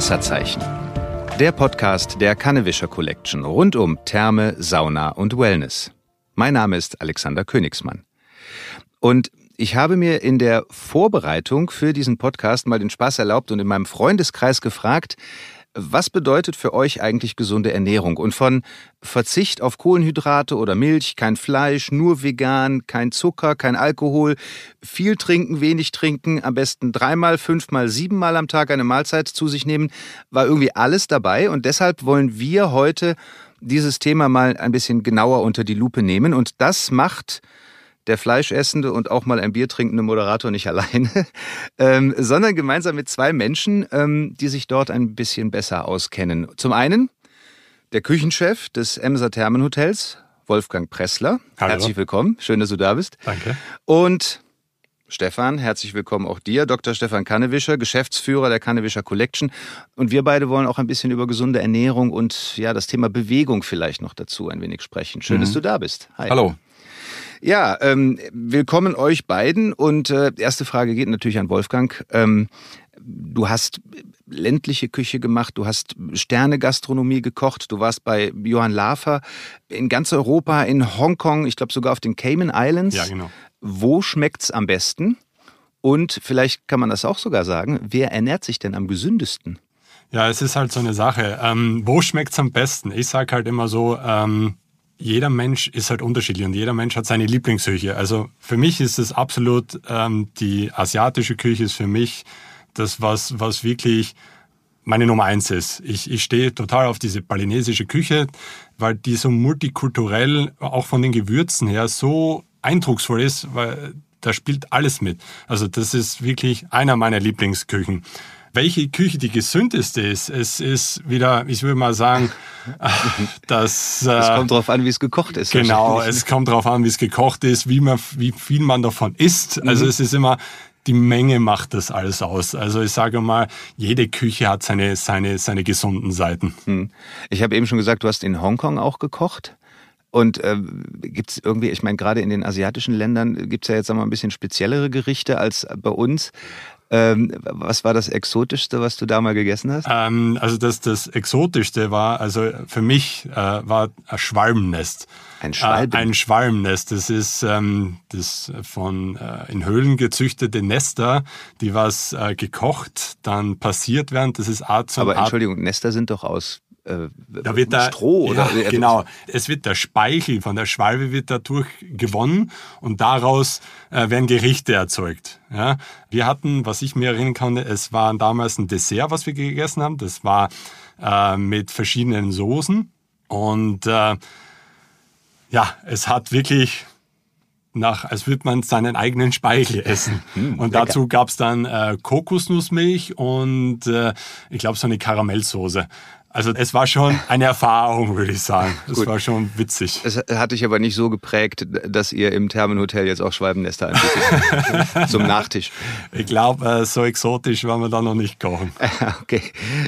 Wasserzeichen. Der Podcast der Kannewischer Collection rund um Therme, Sauna und Wellness. Mein Name ist Alexander Königsmann. Und ich habe mir in der Vorbereitung für diesen Podcast mal den Spaß erlaubt und in meinem Freundeskreis gefragt, was bedeutet für euch eigentlich gesunde Ernährung? Und von Verzicht auf Kohlenhydrate oder Milch, kein Fleisch, nur vegan, kein Zucker, kein Alkohol, viel trinken, wenig trinken, am besten dreimal, fünfmal, siebenmal am Tag eine Mahlzeit zu sich nehmen, war irgendwie alles dabei. Und deshalb wollen wir heute dieses Thema mal ein bisschen genauer unter die Lupe nehmen. Und das macht der fleischessende und auch mal ein Bier trinkende Moderator nicht alleine, ähm, sondern gemeinsam mit zwei Menschen, ähm, die sich dort ein bisschen besser auskennen. Zum einen der Küchenchef des Emser Thermenhotels, Wolfgang Pressler. Hallo. Herzlich willkommen. Schön, dass du da bist. Danke. Und Stefan, herzlich willkommen auch dir, Dr. Stefan Kannewischer, Geschäftsführer der Kannewischer Collection. Und wir beide wollen auch ein bisschen über gesunde Ernährung und ja, das Thema Bewegung vielleicht noch dazu ein wenig sprechen. Schön, Mhm. dass du da bist. Hi. Hallo. Ja, ähm, willkommen euch beiden. Und äh, erste Frage geht natürlich an Wolfgang. Ähm, du hast ländliche Küche gemacht, du hast Sterne-Gastronomie gekocht, du warst bei Johann Lafer in ganz Europa, in Hongkong, ich glaube sogar auf den Cayman Islands. Ja, genau. Wo schmeckt's am besten? Und vielleicht kann man das auch sogar sagen, wer ernährt sich denn am gesündesten? Ja, es ist halt so eine Sache. Ähm, wo schmeckt's am besten? Ich sage halt immer so, ähm, jeder Mensch ist halt unterschiedlich und jeder Mensch hat seine Lieblingsküche. Also für mich ist es absolut, ähm, die asiatische Küche ist für mich das, was, was wirklich meine Nummer eins ist. Ich, ich stehe total auf diese balinesische Küche, weil die so multikulturell, auch von den Gewürzen her, so eindrucksvoll ist, weil da spielt alles mit. Also das ist wirklich einer meiner Lieblingsküchen. Welche Küche die gesündeste ist, es ist wieder, ich würde mal sagen, dass... Es äh, kommt drauf an, wie es gekocht ist. Genau, es kommt darauf an, wie es gekocht ist, wie, man, wie viel man davon isst. Mhm. Also es ist immer, die Menge macht das alles aus. Also ich sage mal, jede Küche hat seine, seine, seine gesunden Seiten. Hm. Ich habe eben schon gesagt, du hast in Hongkong auch gekocht. Und äh, gibt es irgendwie, ich meine, gerade in den asiatischen Ländern gibt es ja jetzt sagen wir, mal ein bisschen speziellere Gerichte als bei uns. Ähm, was war das Exotischste, was du da mal gegessen hast? Ähm, also das, das Exotischste war, also für mich äh, war ein Schwalbennest. Ein Schwalben? Äh, ein Schwalbennest. Das ist ähm, das von äh, in Höhlen gezüchtete Nester, die was äh, gekocht, dann passiert werden. Das ist Art zum Aber Art Entschuldigung, Nester sind doch aus äh, Da wird der, Stroh oder ja, genau. Es wird der Speichel von der Schwalbe wird dadurch gewonnen und daraus äh, werden Gerichte erzeugt. Ja. Wir hatten, was ich mir erinnern kann, es war damals ein Dessert, was wir gegessen haben. Das war äh, mit verschiedenen Soßen und äh, ja, es hat wirklich nach, als würde man seinen eigenen Speichel essen. und lecker. dazu gab's dann äh, Kokosnussmilch und äh, ich glaube so eine Karamellsoße. Also es war schon eine Erfahrung, würde ich sagen. Es Gut. war schon witzig. Es hat dich aber nicht so geprägt, dass ihr im Thermenhotel jetzt auch Schwalbennester anbietet. Zum Nachtisch. Ich glaube, äh, so exotisch werden wir da noch nicht kochen. Okay.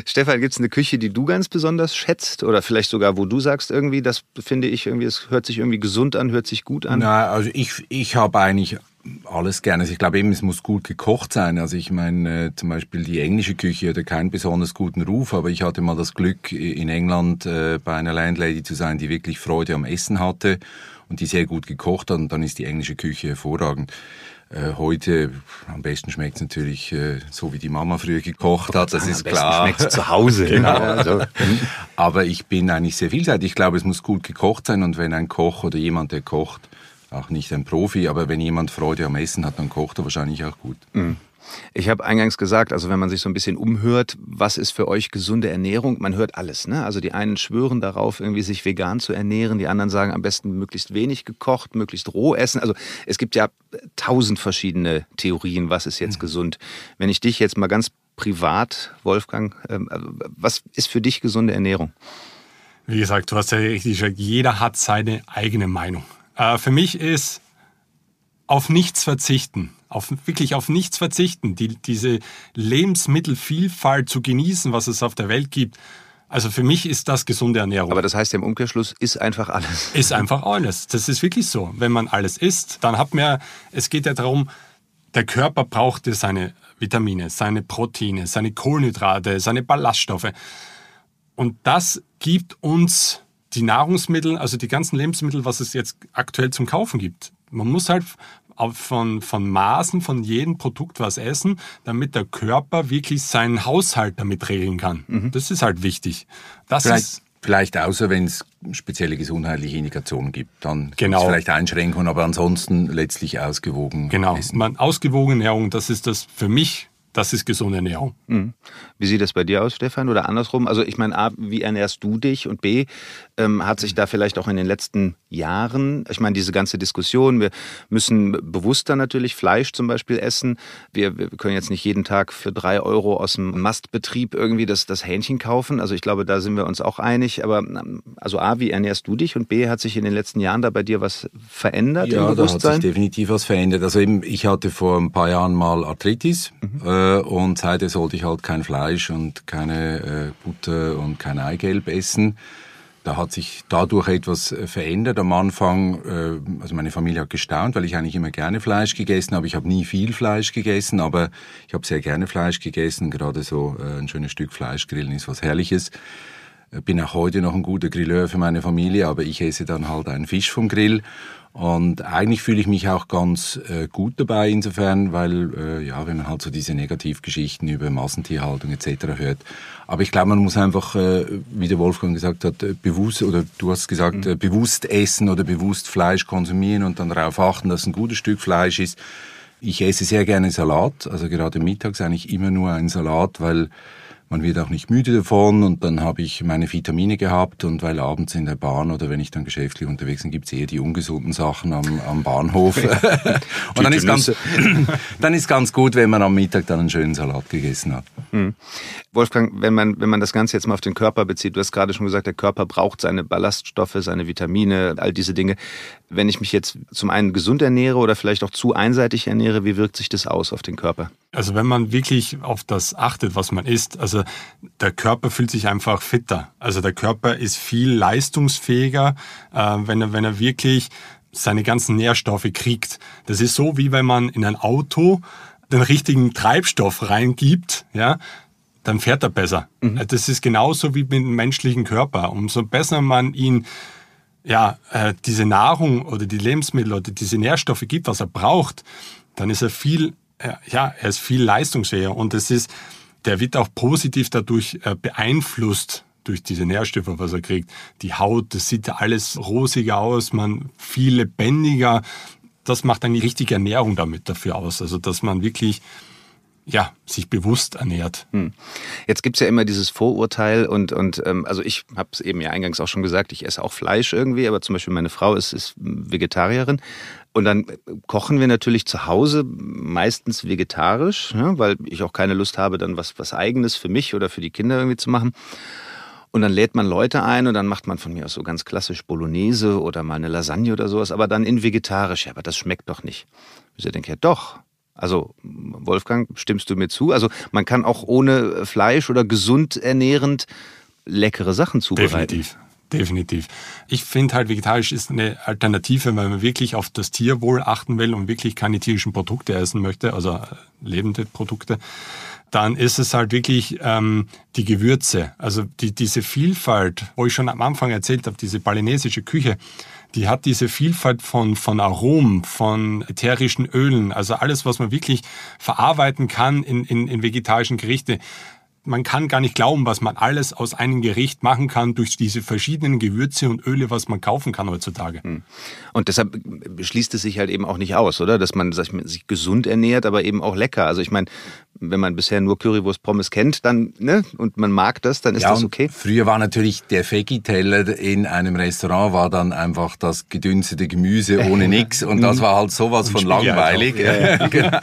Stefan, gibt es eine Küche, die du ganz besonders schätzt? Oder vielleicht sogar, wo du sagst, irgendwie, das finde ich irgendwie, es hört sich irgendwie gesund an, hört sich gut an? Na, also ich, ich habe eigentlich alles gerne. Also ich glaube eben, es muss gut gekocht sein. Also ich meine, äh, zum Beispiel die englische Küche hatte keinen besonders guten Ruf, aber ich hatte mal das Glück, in England äh, bei einer Landlady zu sein, die wirklich Freude am Essen hatte und die sehr gut gekocht hat. Und dann ist die englische Küche hervorragend. Äh, heute am besten schmeckt es natürlich äh, so, wie die Mama früher gekocht hat. Das ist klar. Schmeckt zu Hause. Genau. Ja, also, Aber ich bin eigentlich sehr vielseitig. Ich glaube, es muss gut gekocht sein und wenn ein Koch oder jemand, der kocht, auch nicht ein Profi, aber wenn jemand Freude am Essen hat, dann kocht er wahrscheinlich auch gut. Ich habe eingangs gesagt, also wenn man sich so ein bisschen umhört, was ist für euch gesunde Ernährung? Man hört alles, ne? Also die einen schwören darauf, irgendwie sich vegan zu ernähren, die anderen sagen am besten möglichst wenig gekocht, möglichst roh essen. Also es gibt ja tausend verschiedene Theorien, was ist jetzt gesund. Wenn ich dich jetzt mal ganz privat, Wolfgang, ähm, was ist für dich gesunde Ernährung? Wie gesagt, du hast ja richtig gesagt, jeder hat seine eigene Meinung. Äh, für mich ist auf nichts verzichten, auf, wirklich auf nichts verzichten, die, diese Lebensmittelvielfalt zu genießen, was es auf der Welt gibt. Also für mich ist das gesunde Ernährung. Aber das heißt ja im Umkehrschluss, ist einfach alles. ist einfach alles. Das ist wirklich so. Wenn man alles isst, dann hat man, es geht ja darum, der Körper braucht ja seine Vitamine, seine Proteine, seine Kohlenhydrate, seine Ballaststoffe. Und das gibt uns die Nahrungsmittel, also die ganzen Lebensmittel, was es jetzt aktuell zum Kaufen gibt. Man muss halt von, von Maßen von jedem Produkt was essen, damit der Körper wirklich seinen Haushalt damit regeln kann. Mhm. Das ist halt wichtig. Das vielleicht, ist vielleicht außer wenn es spezielle gesundheitliche Indikationen gibt, dann genau. gibt es vielleicht Einschränkungen, aber ansonsten letztlich ausgewogen. Genau, essen. Man, ausgewogene Ernährung, das ist das für mich das ist gesunde Ernährung. Mhm. Wie sieht das bei dir aus, Stefan? Oder andersrum? Also ich meine, A, wie ernährst du dich? Und B, ähm, hat sich da vielleicht auch in den letzten Jahren, ich meine, diese ganze Diskussion, wir müssen bewusster natürlich Fleisch zum Beispiel essen. Wir, wir können jetzt nicht jeden Tag für drei Euro aus dem Mastbetrieb irgendwie das, das Hähnchen kaufen. Also ich glaube, da sind wir uns auch einig. Aber also A, wie ernährst du dich? Und B, hat sich in den letzten Jahren da bei dir was verändert ja, im Bewusstsein? Ja, da hat sich definitiv was verändert. Also eben, ich hatte vor ein paar Jahren mal Arthritis. Mhm. Äh, äh, und seitdem sollte ich halt kein Fleisch und keine äh, Butter und kein Eigelb essen. Da hat sich dadurch etwas äh, verändert. Am Anfang, also meine Familie hat gestaunt, weil ich eigentlich immer gerne Fleisch gegessen habe. Ich habe nie viel Fleisch gegessen, aber ich habe sehr gerne Fleisch gegessen. Gerade so ein schönes Stück Fleisch grillen ist was Herrliches. Bin auch heute noch ein guter Grilleur für meine Familie, aber ich esse dann halt einen Fisch vom Grill. Und eigentlich fühle ich mich auch ganz äh, gut dabei insofern, weil äh, ja, wenn man halt so diese Negativgeschichten über Massentierhaltung etc. hört. Aber ich glaube, man muss einfach, äh, wie der Wolfgang gesagt hat, äh, bewusst oder du hast gesagt, mhm. äh, bewusst essen oder bewusst Fleisch konsumieren und dann darauf achten, dass ein gutes Stück Fleisch ist. Ich esse sehr gerne Salat, also gerade mittags eigentlich immer nur ein Salat, weil man wird auch nicht müde davon und dann habe ich meine Vitamine gehabt und weil abends in der Bahn oder wenn ich dann geschäftlich unterwegs bin, gibt es eher die ungesunden Sachen am, am Bahnhof. und dann ist, ganz, dann ist ganz gut, wenn man am Mittag dann einen schönen Salat gegessen hat. Mhm. Wolfgang, wenn man, wenn man das Ganze jetzt mal auf den Körper bezieht, du hast gerade schon gesagt, der Körper braucht seine Ballaststoffe, seine Vitamine, all diese Dinge. Wenn ich mich jetzt zum einen gesund ernähre oder vielleicht auch zu einseitig ernähre, wie wirkt sich das aus auf den Körper? Also wenn man wirklich auf das achtet, was man isst, also der Körper fühlt sich einfach fitter. Also der Körper ist viel leistungsfähiger, äh, wenn, er, wenn er wirklich seine ganzen Nährstoffe kriegt. Das ist so, wie wenn man in ein Auto den richtigen Treibstoff reingibt, ja, dann fährt er besser. Mhm. Das ist genauso wie mit dem menschlichen Körper. Umso besser man ihn ja, äh, diese Nahrung oder die Lebensmittel oder diese Nährstoffe gibt, was er braucht, dann ist er viel ja, er ist viel leistungsfähiger und es ist, der wird auch positiv dadurch äh, beeinflusst durch diese Nährstoffe, was er kriegt. Die Haut, das sieht ja alles rosiger aus, man viel lebendiger. Das macht eine richtige Ernährung damit dafür aus. Also, dass man wirklich ja, sich bewusst ernährt. Hm. Jetzt gibt's ja immer dieses Vorurteil und, und ähm, also ich habe es eben ja eingangs auch schon gesagt, ich esse auch Fleisch irgendwie, aber zum Beispiel meine Frau ist, ist Vegetarierin. Und dann kochen wir natürlich zu Hause meistens vegetarisch, ja, weil ich auch keine Lust habe, dann was, was eigenes für mich oder für die Kinder irgendwie zu machen. Und dann lädt man Leute ein und dann macht man von mir aus so ganz klassisch Bolognese oder mal eine Lasagne oder sowas, aber dann in vegetarisch. Ja, aber das schmeckt doch nicht. Ich denke, ja doch. Also, Wolfgang, stimmst du mir zu? Also, man kann auch ohne Fleisch oder gesund ernährend leckere Sachen zubereiten. Definitiv. Definitiv. Ich finde halt, vegetarisch ist eine Alternative, wenn man wirklich auf das Tierwohl achten will und wirklich keine tierischen Produkte essen möchte, also lebende Produkte, dann ist es halt wirklich ähm, die Gewürze. Also die, diese Vielfalt, wo ich schon am Anfang erzählt habe, diese balinesische Küche, die hat diese Vielfalt von, von Aromen, von ätherischen Ölen, also alles, was man wirklich verarbeiten kann in, in, in vegetarischen Gerichte man kann gar nicht glauben, was man alles aus einem Gericht machen kann durch diese verschiedenen Gewürze und Öle, was man kaufen kann heutzutage. Hm. Und deshalb schließt es sich halt eben auch nicht aus, oder? Dass man sich gesund ernährt, aber eben auch lecker. Also ich meine, wenn man bisher nur Currywurst Pommes kennt, dann ne und man mag das, dann ist ja, das okay. Früher war natürlich der Veggie-Teller in einem Restaurant war dann einfach das gedünstete Gemüse ohne nix und das war halt sowas von langweilig. Ja, ja. genau.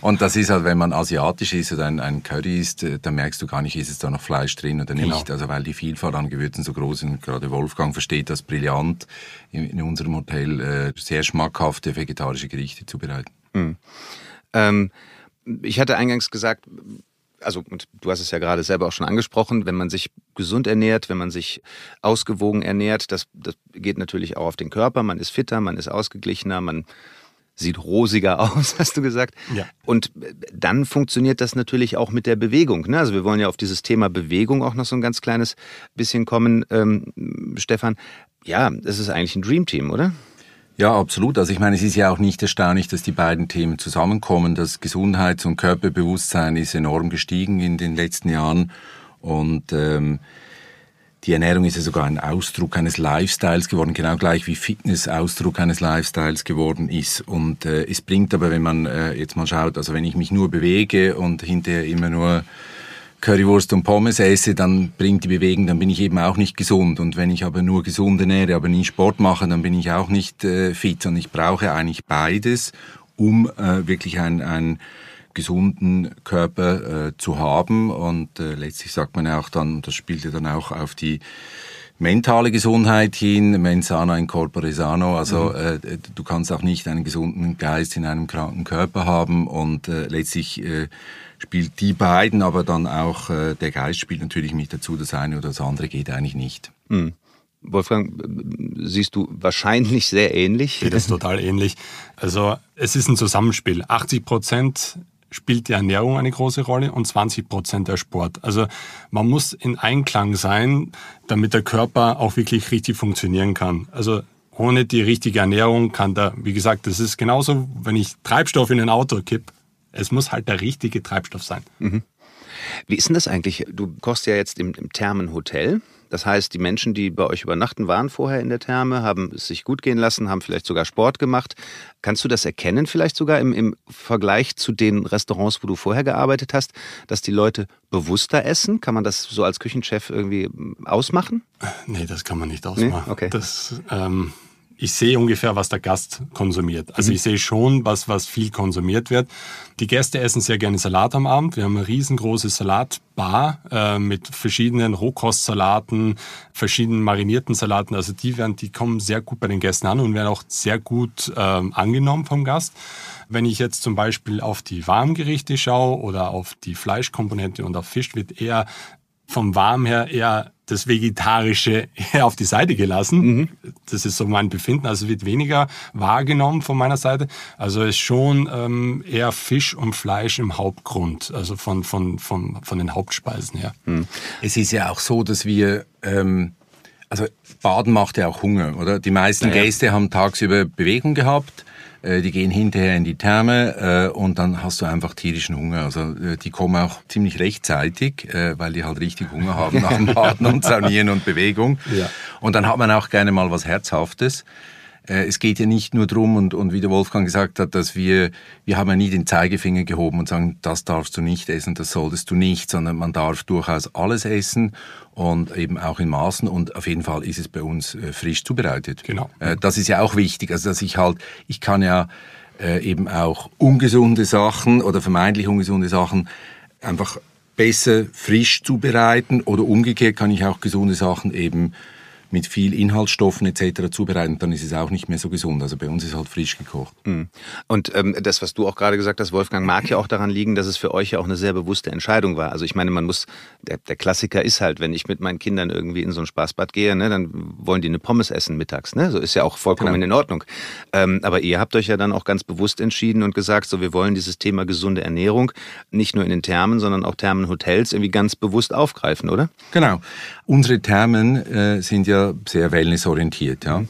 Und das ist halt, wenn man asiatisch ist oder ein, ein Curry isst, äh, dann merkst du gar nicht, ist es da noch Fleisch drin oder nicht. Genau. Also weil die Vielfalt an Gewürzen so groß ist und gerade Wolfgang versteht das brillant in, in unserem Hotel äh, sehr schmackhafte vegetarische Gerichte zubereiten. Mhm. Ähm, ich hatte eingangs gesagt, also und du hast es ja gerade selber auch schon angesprochen, wenn man sich gesund ernährt, wenn man sich ausgewogen ernährt, das, das geht natürlich auch auf den Körper, man ist fitter, man ist ausgeglichener, man sieht rosiger aus, hast du gesagt. Ja. Und dann funktioniert das natürlich auch mit der Bewegung. Ne? Also wir wollen ja auf dieses Thema Bewegung auch noch so ein ganz kleines bisschen kommen, ähm, Stefan. Ja, das ist eigentlich ein Dreamteam, oder? Ja, absolut. Also ich meine, es ist ja auch nicht erstaunlich, dass die beiden Themen zusammenkommen. Das Gesundheits- und Körperbewusstsein ist enorm gestiegen in den letzten Jahren und ähm, die Ernährung ist ja sogar ein Ausdruck eines Lifestyles geworden, genau gleich wie Fitness Ausdruck eines Lifestyles geworden ist. Und äh, es bringt aber, wenn man äh, jetzt mal schaut, also wenn ich mich nur bewege und hinterher immer nur Currywurst und Pommes esse, dann bringt die Bewegung, dann bin ich eben auch nicht gesund. Und wenn ich aber nur gesund ernähre, aber nie Sport mache, dann bin ich auch nicht äh, fit. Und ich brauche eigentlich beides, um äh, wirklich ein, ein gesunden Körper äh, zu haben. Und äh, letztlich sagt man ja auch dann, das spielt ja dann auch auf die mentale Gesundheit hin, mens sana in corpore sano. Also mhm. äh, du kannst auch nicht einen gesunden Geist in einem kranken Körper haben und äh, letztlich äh, spielt die beiden, aber dann auch äh, der Geist spielt natürlich mit dazu. Das eine oder das andere geht eigentlich nicht. Mhm. Wolfgang, siehst du wahrscheinlich sehr ähnlich? Geht das total ähnlich. Also es ist ein Zusammenspiel. 80 Prozent spielt die Ernährung eine große Rolle und 20 Prozent der Sport. Also man muss in Einklang sein, damit der Körper auch wirklich richtig funktionieren kann. Also ohne die richtige Ernährung kann da, wie gesagt, das ist genauso, wenn ich Treibstoff in ein Auto kipp, es muss halt der richtige Treibstoff sein. Mhm. Wie ist denn das eigentlich? Du kochst ja jetzt im, im Thermenhotel. Das heißt, die Menschen, die bei euch übernachten, waren vorher in der Therme, haben es sich gut gehen lassen, haben vielleicht sogar Sport gemacht. Kannst du das erkennen, vielleicht sogar im, im Vergleich zu den Restaurants, wo du vorher gearbeitet hast, dass die Leute bewusster essen? Kann man das so als Küchenchef irgendwie ausmachen? Nee, das kann man nicht ausmachen. Nee? Okay. Das, ähm ich sehe ungefähr, was der Gast konsumiert. Also mhm. ich sehe schon, was, was viel konsumiert wird. Die Gäste essen sehr gerne Salat am Abend. Wir haben eine riesengroße Salatbar äh, mit verschiedenen Rohkostsalaten, verschiedenen marinierten Salaten. Also die werden, die kommen sehr gut bei den Gästen an und werden auch sehr gut äh, angenommen vom Gast. Wenn ich jetzt zum Beispiel auf die Warmgerichte schaue oder auf die Fleischkomponente und auf Fisch, wird eher vom Warm her eher das Vegetarische auf die Seite gelassen. Mhm. Das ist so mein Befinden. Also wird weniger wahrgenommen von meiner Seite. Also ist schon ähm, eher Fisch und Fleisch im Hauptgrund, also von, von, von, von den Hauptspeisen her. Mhm. Es ist ja auch so, dass wir... Ähm also Baden macht ja auch Hunger, oder? Die meisten ja. Gäste haben tagsüber Bewegung gehabt die gehen hinterher in die Therme äh, und dann hast du einfach tierischen Hunger. Also äh, die kommen auch ziemlich rechtzeitig, äh, weil die halt richtig Hunger haben nach dem Baden und Saunieren und Bewegung. Ja. Und dann hat man auch gerne mal was Herzhaftes. Äh, es geht ja nicht nur drum und, und wie der Wolfgang gesagt hat, dass wir, wir haben ja nie den Zeigefinger gehoben und sagen, das darfst du nicht essen, das solltest du nicht, sondern man darf durchaus alles essen und eben auch in Maßen und auf jeden Fall ist es bei uns äh, frisch zubereitet. Genau. Äh, das ist ja auch wichtig, also dass ich halt, ich kann ja eben auch ungesunde Sachen oder vermeintlich ungesunde Sachen einfach besser frisch zubereiten oder umgekehrt kann ich auch gesunde Sachen eben mit viel Inhaltsstoffen etc. zubereiten, dann ist es auch nicht mehr so gesund. Also bei uns ist halt frisch gekocht. Mhm. Und ähm, das, was du auch gerade gesagt hast, Wolfgang, mag ja auch daran liegen, dass es für euch ja auch eine sehr bewusste Entscheidung war. Also ich meine, man muss, der, der Klassiker ist halt, wenn ich mit meinen Kindern irgendwie in so ein Spaßbad gehe, ne, dann wollen die eine Pommes essen mittags. Ne? So ist ja auch vollkommen genau. in Ordnung. Ähm, aber ihr habt euch ja dann auch ganz bewusst entschieden und gesagt, so wir wollen dieses Thema gesunde Ernährung nicht nur in den Thermen, sondern auch Thermenhotels irgendwie ganz bewusst aufgreifen, oder? Genau. Unsere Thermen äh, sind ja sehr wellnessorientiert. Ja.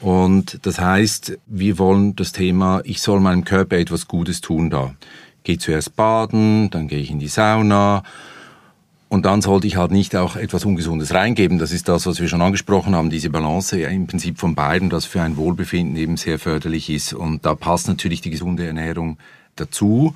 Und das heißt, wir wollen das Thema, ich soll meinem Körper etwas Gutes tun da. Gehe zuerst baden, dann gehe ich in die Sauna und dann sollte ich halt nicht auch etwas Ungesundes reingeben. Das ist das, was wir schon angesprochen haben, diese Balance ja, im Prinzip von beiden, das für ein Wohlbefinden eben sehr förderlich ist. Und da passt natürlich die gesunde Ernährung dazu.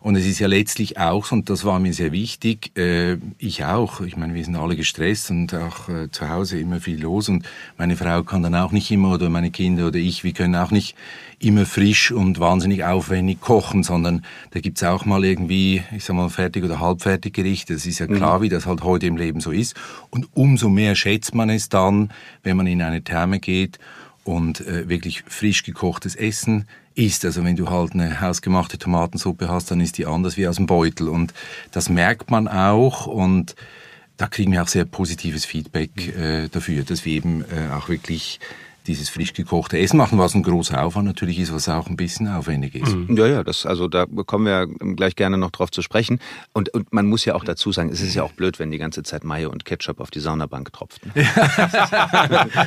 Und es ist ja letztlich auch, und das war mir sehr wichtig, äh, ich auch, ich meine, wir sind alle gestresst und auch äh, zu Hause immer viel los und meine Frau kann dann auch nicht immer oder meine Kinder oder ich, wir können auch nicht immer frisch und wahnsinnig aufwendig kochen, sondern da gibt's auch mal irgendwie, ich sag mal, fertig oder halbfertig Gerichte. Das ist ja klar, mhm. wie das halt heute im Leben so ist. Und umso mehr schätzt man es dann, wenn man in eine Therme geht und äh, wirklich frisch gekochtes Essen isst. Also wenn du halt eine hausgemachte Tomatensuppe hast, dann ist die anders wie aus dem Beutel. Und das merkt man auch und da kriegen wir auch sehr positives Feedback äh, dafür, dass wir eben äh, auch wirklich dieses frisch gekochte Essen machen, was ein großer Aufwand natürlich ist, was auch ein bisschen aufwendig ist. Mhm. Ja, ja, das, also da kommen wir gleich gerne noch drauf zu sprechen. Und, und man muss ja auch dazu sagen, es ist ja auch blöd, wenn die ganze Zeit Mayo und Ketchup auf die Saunabank tropft. Ne?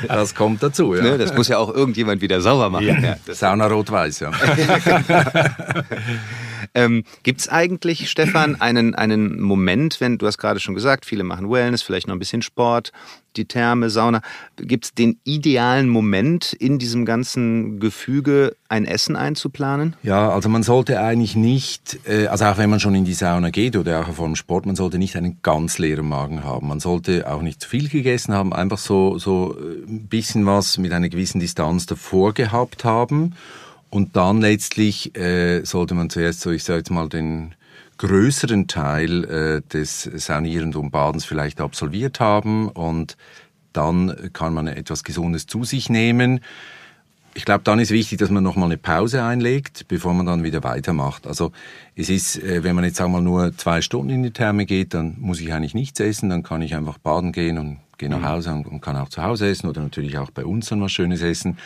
das kommt dazu, ja. Ne, das muss ja auch irgendjemand wieder sauber machen. Ja. Ja, Sauna rot-weiß, ja. Ähm, Gibt es eigentlich, Stefan, einen, einen Moment, wenn, du hast gerade schon gesagt, viele machen Wellness, vielleicht noch ein bisschen Sport, die Therme, Sauna. Gibt es den idealen Moment in diesem ganzen Gefüge, ein Essen einzuplanen? Ja, also man sollte eigentlich nicht, äh, also auch wenn man schon in die Sauna geht oder auch vor dem Sport, man sollte nicht einen ganz leeren Magen haben. Man sollte auch nicht zu viel gegessen haben, einfach so, so äh, ein bisschen was mit einer gewissen Distanz davor gehabt haben. Und dann letztlich äh, sollte man zuerst so, ich sage jetzt mal, den größeren Teil äh, des Saunierens und Badens vielleicht absolviert haben und dann kann man etwas Gesundes zu sich nehmen. Ich glaube, dann ist wichtig, dass man nochmal eine Pause einlegt, bevor man dann wieder weitermacht. Also es ist, äh, wenn man jetzt sagen wir mal nur zwei Stunden in die Therme geht, dann muss ich eigentlich nichts essen, dann kann ich einfach baden gehen und gehe nach mhm. Hause und kann auch zu Hause essen oder natürlich auch bei uns dann was Schönes essen.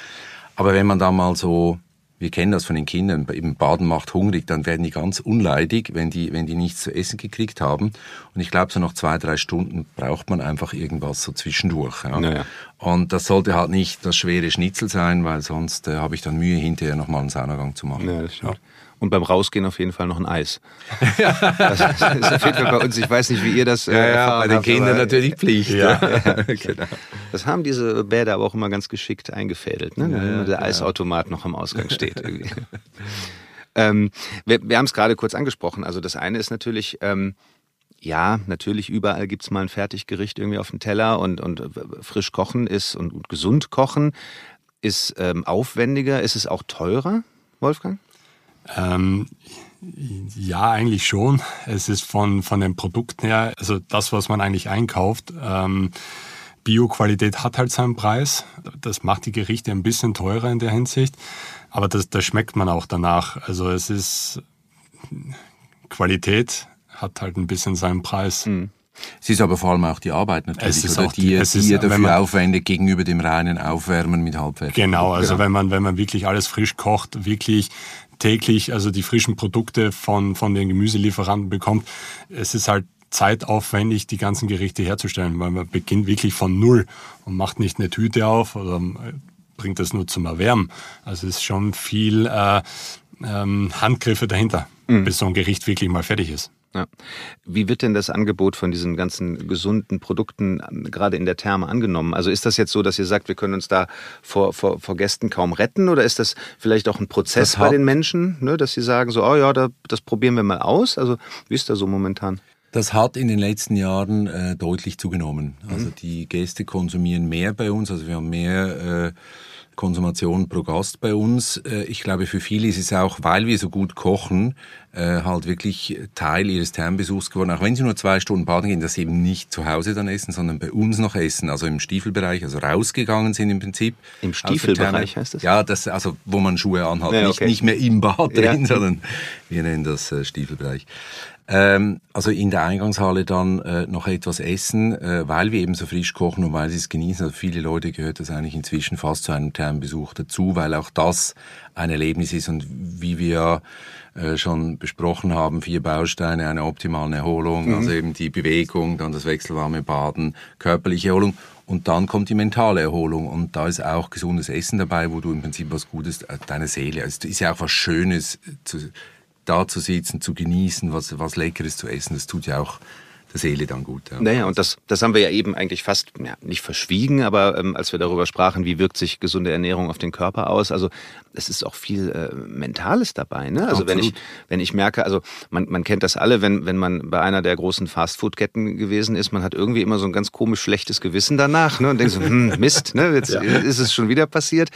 Aber wenn man dann mal so wir kennen das von den Kindern, im Baden macht hungrig, dann werden die ganz unleidig, wenn die, wenn die nichts zu essen gekriegt haben. Und ich glaube, so nach zwei, drei Stunden braucht man einfach irgendwas so zwischendurch. Ja. Naja. Und das sollte halt nicht das schwere Schnitzel sein, weil sonst äh, habe ich dann Mühe, hinterher nochmal einen Saunagang zu machen. Ja, das stimmt. Ja. Und beim Rausgehen auf jeden Fall noch ein Eis. das ist auf jeden Fall bei uns. Ich weiß nicht, wie ihr das. Äh, ja, ja, bei den Kindern natürlich Pflicht. Ja. ja. genau. Das haben diese Bäder aber auch immer ganz geschickt eingefädelt, ne? wenn ja, der Eisautomat noch am Ausgang steht. ähm, wir, wir haben es gerade kurz angesprochen. Also das eine ist natürlich. Ähm, ja, natürlich überall gibt's mal ein Fertiggericht irgendwie auf dem Teller und, und äh, frisch kochen ist und, und gesund kochen ist ähm, aufwendiger. Ist es auch teurer, Wolfgang? Ähm, ja, eigentlich schon. Es ist von, von den Produkten her, also das, was man eigentlich einkauft, ähm, Bio-Qualität hat halt seinen Preis. Das macht die Gerichte ein bisschen teurer in der Hinsicht. Aber das, das schmeckt man auch danach. Also es ist, Qualität hat halt ein bisschen seinen Preis. Mhm. Es ist aber vor allem auch die Arbeit natürlich, es ist oder? Auch die, die, ist, ihr dafür man, aufwendet gegenüber dem reinen Aufwärmen mit Halbwerten. Genau, also genau. wenn man wenn man wirklich alles frisch kocht, wirklich täglich also die frischen Produkte von von den Gemüselieferanten bekommt, es ist halt zeitaufwendig, die ganzen Gerichte herzustellen, weil man beginnt wirklich von Null und macht nicht eine Tüte auf oder äh, bringt das nur zum Erwärmen. Also es ist schon viel äh, ähm, Handgriffe dahinter, mhm. bis so ein Gericht wirklich mal fertig ist. Ja. Wie wird denn das Angebot von diesen ganzen gesunden Produkten ähm, gerade in der Therme angenommen? Also ist das jetzt so, dass ihr sagt, wir können uns da vor, vor, vor Gästen kaum retten oder ist das vielleicht auch ein Prozess bei den Menschen, ne, dass sie sagen so, oh ja, da, das probieren wir mal aus? Also wie ist das so momentan? Das hat in den letzten Jahren äh, deutlich zugenommen. Also mhm. die Gäste konsumieren mehr bei uns, also wir haben mehr äh, Konsumation pro Gast bei uns. Äh, ich glaube, für viele ist es auch, weil wir so gut kochen, äh, halt wirklich Teil ihres Thermbesuchs geworden. Auch wenn sie nur zwei Stunden baden gehen, dass sie eben nicht zu Hause dann essen, sondern bei uns noch essen. Also im Stiefelbereich, also rausgegangen sind im Prinzip. Im Stiefelbereich heißt das? Ja, das, also wo man Schuhe anhat. Ja, okay. nicht, nicht mehr im Bad drin, ja. sondern wir nennen das äh, Stiefelbereich. Ähm, also in der Eingangshalle dann äh, noch etwas essen, äh, weil wir eben so frisch kochen und weil sie es genießen. Also viele Leute gehört das eigentlich inzwischen fast zu einem Thermenbesuch dazu, weil auch das ein Erlebnis ist und wie wir äh, schon besprochen haben, vier Bausteine einer optimalen Erholung, mhm. also eben die Bewegung, dann das wechselwarme Baden, körperliche Erholung und dann kommt die mentale Erholung und da ist auch gesundes Essen dabei, wo du im Prinzip was Gutes, äh, deine Seele, also es ist ja auch was Schönes zu da zu sitzen, zu genießen, was, was Leckeres zu essen, das tut ja auch der Seele dann gut. Ja. Naja, und das, das haben wir ja eben eigentlich fast ja, nicht verschwiegen, aber ähm, als wir darüber sprachen, wie wirkt sich gesunde Ernährung auf den Körper aus, also es ist auch viel äh, Mentales dabei. Ne? Also wenn ich, wenn ich merke, also man, man kennt das alle, wenn, wenn man bei einer der großen Fastfood-Ketten gewesen ist, man hat irgendwie immer so ein ganz komisch schlechtes Gewissen danach ne? und denkt so, hm, Mist, ne? jetzt ja. ist es schon wieder passiert.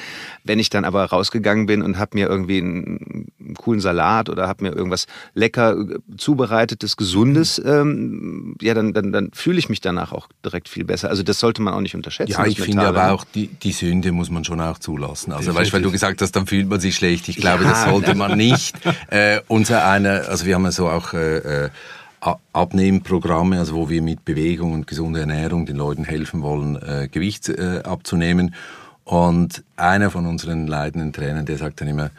Wenn ich dann aber rausgegangen bin und habe mir irgendwie einen, einen coolen Salat oder habe mir irgendwas lecker äh, zubereitetes, gesundes ähm, ja, dann, dann, dann fühle ich mich danach auch direkt viel besser. Also das sollte man auch nicht unterschätzen. Ja, ich finde aber auch, die, die Sünde muss man schon auch zulassen. Also weißt, weil du gesagt hast, dann fühlt man sich schlecht. Ich glaube, ja, das sollte man nicht. äh, unser einer, also wir haben ja so auch äh, äh Abnehmprogramme, also wo wir mit Bewegung und gesunder Ernährung den Leuten helfen wollen, äh, Gewicht äh, abzunehmen. Und einer von unseren leidenden Trainern, der sagt dann immer,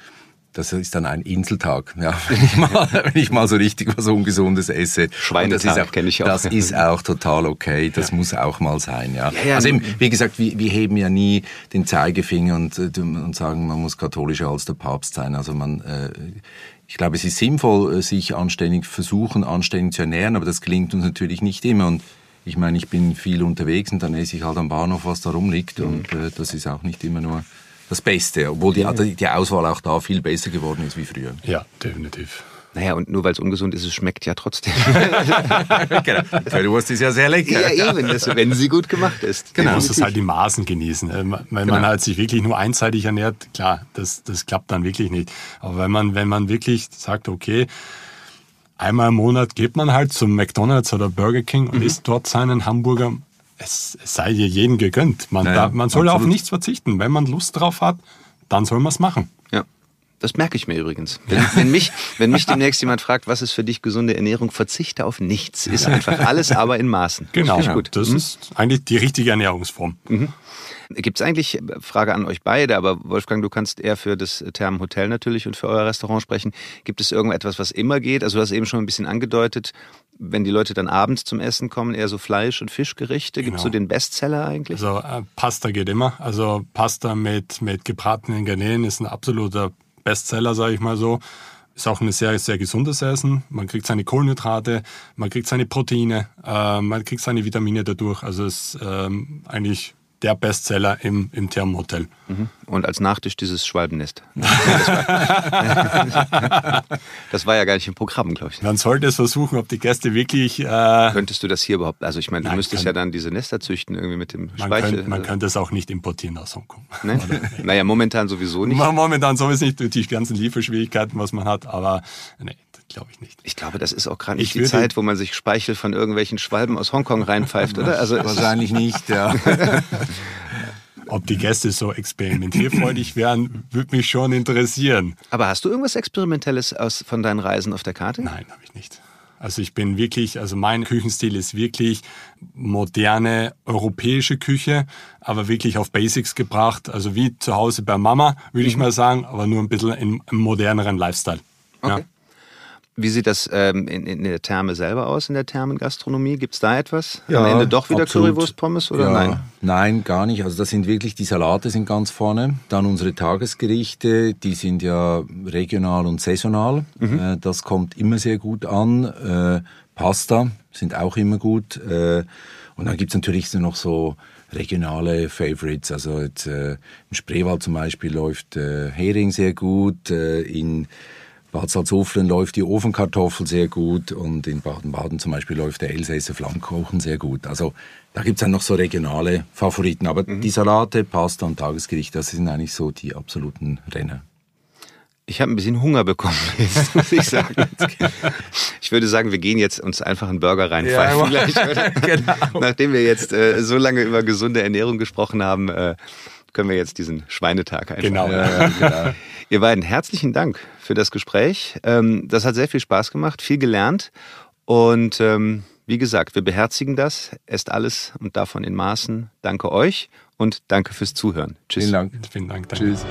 das ist dann ein Inseltag, ja, wenn ich mal, wenn ich mal so richtig was Ungesundes esse. Schweinetag kenne ich auch. Das ist auch total okay, das ja. muss auch mal sein, ja. ja, ja also eben, wie gesagt, wir, wir, heben ja nie den Zeigefinger und, äh, und sagen, man muss katholischer als der Papst sein. Also man, äh, ich glaube, es ist sinnvoll, äh, sich anständig versuchen, anständig zu ernähren, aber das gelingt uns natürlich nicht immer und ich meine, ich bin viel unterwegs und dann esse ich halt am Bahnhof, was da rumliegt mhm. und äh, das ist auch nicht immer nur das Beste, obwohl die, die Auswahl auch da viel besser geworden ist wie früher. Ja, definitiv. Naja, und nur weil es ungesund ist, es schmeckt ja trotzdem. genau. Currywurst ist ja sehr lecker. Ja, eben, das, wenn sie gut gemacht ist. Genau. Man muss es halt die Maßen genießen. Wenn genau. man halt sich wirklich nur einseitig ernährt, klar, das, das klappt dann wirklich nicht. Aber wenn man, wenn man wirklich sagt, okay, einmal im Monat geht man halt zum McDonalds oder Burger King und mhm. isst dort seinen Hamburger, es, sei dir jeden gegönnt. Man, naja, da, man soll absolut. auf nichts verzichten. Wenn man Lust drauf hat, dann soll man es machen. Ja. Das merke ich mir übrigens. Wenn, wenn, mich, wenn mich demnächst jemand fragt, was ist für dich gesunde Ernährung, verzichte auf nichts. Ist einfach alles, aber in Maßen. Genau, das, gut. das mhm. ist eigentlich die richtige Ernährungsform. Mhm. Gibt es eigentlich, Frage an euch beide, aber Wolfgang, du kannst eher für das Therm Hotel natürlich und für euer Restaurant sprechen. Gibt es irgendetwas, was immer geht? Also du hast eben schon ein bisschen angedeutet, wenn die Leute dann abends zum Essen kommen, eher so Fleisch- und Fischgerichte. Gibt es genau. so den Bestseller eigentlich? Also äh, Pasta geht immer. Also Pasta mit, mit gebratenen Garnelen ist ein absoluter Bestseller, sage ich mal so. Ist auch ein sehr, sehr gesundes Essen. Man kriegt seine Kohlenhydrate, man kriegt seine Proteine, äh, man kriegt seine Vitamine dadurch. Also es ist ähm, eigentlich der Bestseller im, im Thermhotel. Mhm. Und als Nachtisch dieses Schwalbennest. das war ja gar nicht im Programm, glaube ich. Man sollte es versuchen, ob die Gäste wirklich. Äh Könntest du das hier überhaupt? Also ich meine, du müsstest ja dann diese Nester züchten irgendwie mit dem man Speichel. Könnt, man könnte es auch nicht importieren aus Hongkong. Nee? naja, momentan sowieso nicht. Momentan sowieso nicht durch die ganzen Lieferschwierigkeiten, was man hat. Aber nee, glaube ich nicht. Ich glaube, das ist auch gerade nicht ich die Zeit, wo man sich Speichel von irgendwelchen Schwalben aus Hongkong reinpfeift, oder? Also wahrscheinlich nicht, ja. Ob die Gäste so experimentierfreudig wären, würde mich schon interessieren. Aber hast du irgendwas Experimentelles aus, von deinen Reisen auf der Karte? Nein, habe ich nicht. Also ich bin wirklich, also mein Küchenstil ist wirklich moderne europäische Küche, aber wirklich auf Basics gebracht. Also wie zu Hause bei Mama, würde ich mhm. mal sagen, aber nur ein bisschen im, im moderneren Lifestyle. Okay. Ja. Wie sieht das ähm, in, in, der Therme selber aus, in der Thermengastronomie? Gibt es da etwas? Ja, Am Ende doch wieder Currywurst-Pommes oder ja, nein? Nein, gar nicht. Also das sind wirklich, die Salate sind ganz vorne. Dann unsere Tagesgerichte, die sind ja regional und saisonal. Mhm. Äh, das kommt immer sehr gut an. Äh, Pasta sind auch immer gut. Äh, und dann gibt es natürlich noch so regionale Favorites. Also jetzt, äh, im Spreewald zum Beispiel läuft äh, Hering sehr gut. Äh, in Bad Salzuflen läuft die Ofenkartoffel sehr gut und in Baden-Baden zum Beispiel läuft der Elsässer Flammkuchen sehr gut. Also da gibt es dann noch so regionale Favoriten. Aber mhm. die Salate, Pasta und Tagesgerichte, das sind eigentlich so die absoluten Renner. Ich habe ein bisschen Hunger bekommen, muss ich sagen. Ich würde sagen, wir gehen jetzt uns einfach einen Burger reinpfeifen. Ja, genau. Nachdem wir jetzt äh, so lange über gesunde Ernährung gesprochen haben, äh, können wir jetzt diesen Schweinetag einfach. Genau. Ja, genau. Ihr beiden, herzlichen Dank für das Gespräch. Ähm, das hat sehr viel Spaß gemacht, viel gelernt. Und ähm, wie gesagt, wir beherzigen das. Esst alles und davon in Maßen. Danke euch und danke fürs Zuhören. Tschüss. Vielen Dank. Vielen Dank. Danke. Tschüss.